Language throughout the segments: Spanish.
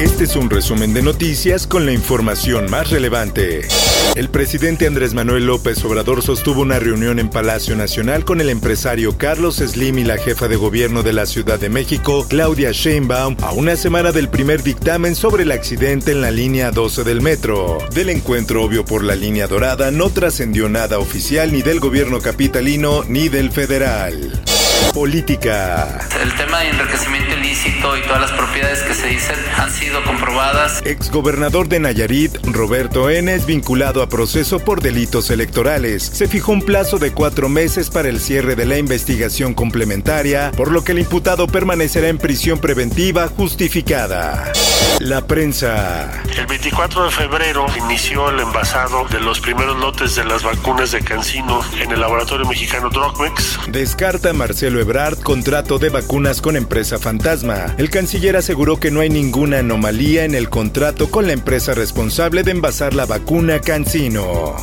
Este es un resumen de noticias con la información más relevante. El presidente Andrés Manuel López Obrador sostuvo una reunión en Palacio Nacional con el empresario Carlos Slim y la jefa de gobierno de la Ciudad de México, Claudia Sheinbaum, a una semana del primer dictamen sobre el accidente en la línea 12 del metro. Del encuentro obvio por la línea dorada no trascendió nada oficial ni del gobierno capitalino ni del federal. Política. El tema de enriquecimiento ilícito y todas las propiedades que se dicen han sido comprobadas. Exgobernador de Nayarit, Roberto N. es vinculado a proceso por delitos electorales. Se fijó un plazo de cuatro meses para el cierre de la investigación complementaria, por lo que el imputado permanecerá en prisión preventiva justificada. La prensa. El 24 de febrero inició el envasado de los primeros lotes de las vacunas de Cancino en el laboratorio mexicano Drogmex. Descarta Marcelo Ebrard contrato de vacunas con empresa fantasma. El canciller aseguró que no hay ninguna anomalía en el contrato con la empresa responsable de envasar la vacuna Cancino.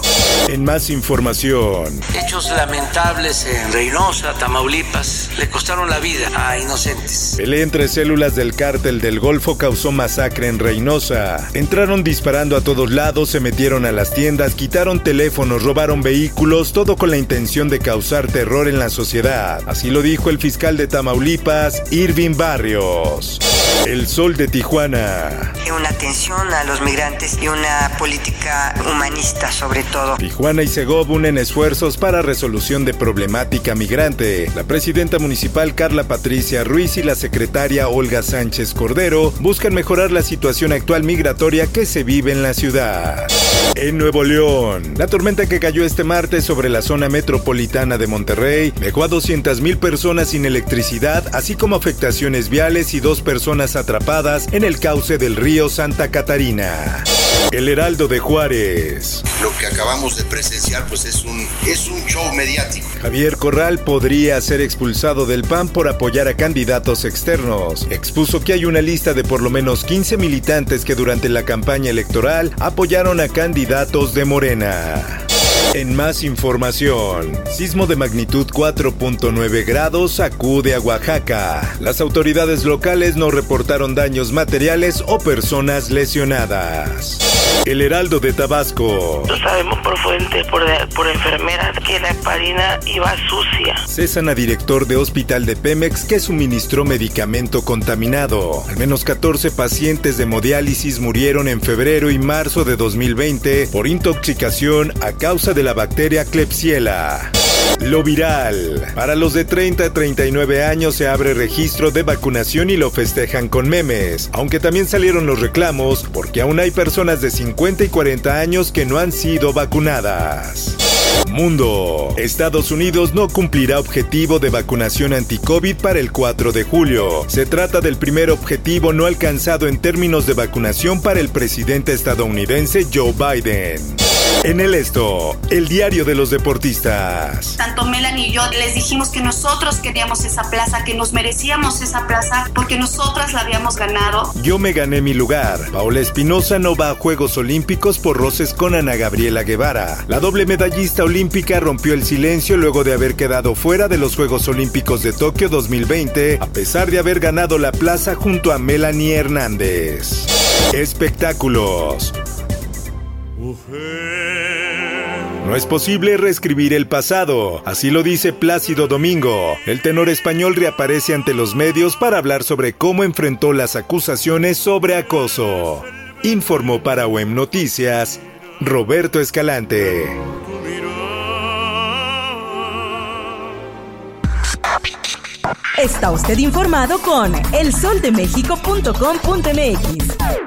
En más información. Hechos lamentables en Reynosa, Tamaulipas, le costaron la vida a inocentes. Pelea entre células del cártel del Golfo causó masacre en Reynosa. Entraron disparando a todos lados, se metieron a las tiendas, quitaron teléfonos, robaron vehículos, todo con la intención de causar terror en la sociedad. Así lo dijo el fiscal de Tamaulipas, Irving Barrios. El sol de Tijuana. Una atención a los migrantes y una política humanista sobre todo. Tijuana y Segov unen esfuerzos para resolución de problemática migrante. La presidenta municipal Carla Patricia Ruiz y la secretaria Olga Sánchez Cordero buscan mejorar la situación actual migratoria que se vive en la ciudad. En Nuevo León, la tormenta que cayó este martes sobre la zona metropolitana de Monterrey dejó a 200.000 personas sin electricidad, así como afectaciones viales y dos personas atrapadas en el cauce del río Santa Catarina. El Heraldo de Juárez. Lo que acabamos de presenciar pues es un, es un show mediático. Javier Corral podría ser expulsado del PAN por apoyar a candidatos externos. Expuso que hay una lista de por lo menos 15 militantes que durante la campaña electoral apoyaron a candidatos de Morena. En más información, sismo de magnitud 4.9 grados sacude a Oaxaca. Las autoridades locales no reportaron daños materiales o personas lesionadas. El Heraldo de Tabasco. Lo sabemos por fuente, por, por enfermeras, que la heparina iba sucia. Cesan a director de hospital de Pemex que suministró medicamento contaminado. Al menos 14 pacientes de hemodiálisis murieron en febrero y marzo de 2020 por intoxicación a causa de la bacteria Klebsiella. Lo viral. Para los de 30 a 39 años se abre registro de vacunación y lo festejan con memes, aunque también salieron los reclamos porque aún hay personas de 50 y 40 años que no han sido vacunadas. Mundo. Estados Unidos no cumplirá objetivo de vacunación anti-COVID para el 4 de julio. Se trata del primer objetivo no alcanzado en términos de vacunación para el presidente estadounidense Joe Biden. En el esto, el diario de los deportistas. Tanto Melanie y yo les dijimos que nosotros queríamos esa plaza, que nos merecíamos esa plaza porque nosotras la habíamos ganado. Yo me gané mi lugar. Paola Espinosa no va a Juegos Olímpicos por roces con Ana Gabriela Guevara. La doble medallista olímpica rompió el silencio luego de haber quedado fuera de los Juegos Olímpicos de Tokio 2020, a pesar de haber ganado la plaza junto a Melanie Hernández. Espectáculos. No es posible reescribir el pasado, así lo dice Plácido Domingo. El tenor español reaparece ante los medios para hablar sobre cómo enfrentó las acusaciones sobre acoso. Informó para WEM Noticias Roberto Escalante. Está usted informado con elsoldemexico.com.mx.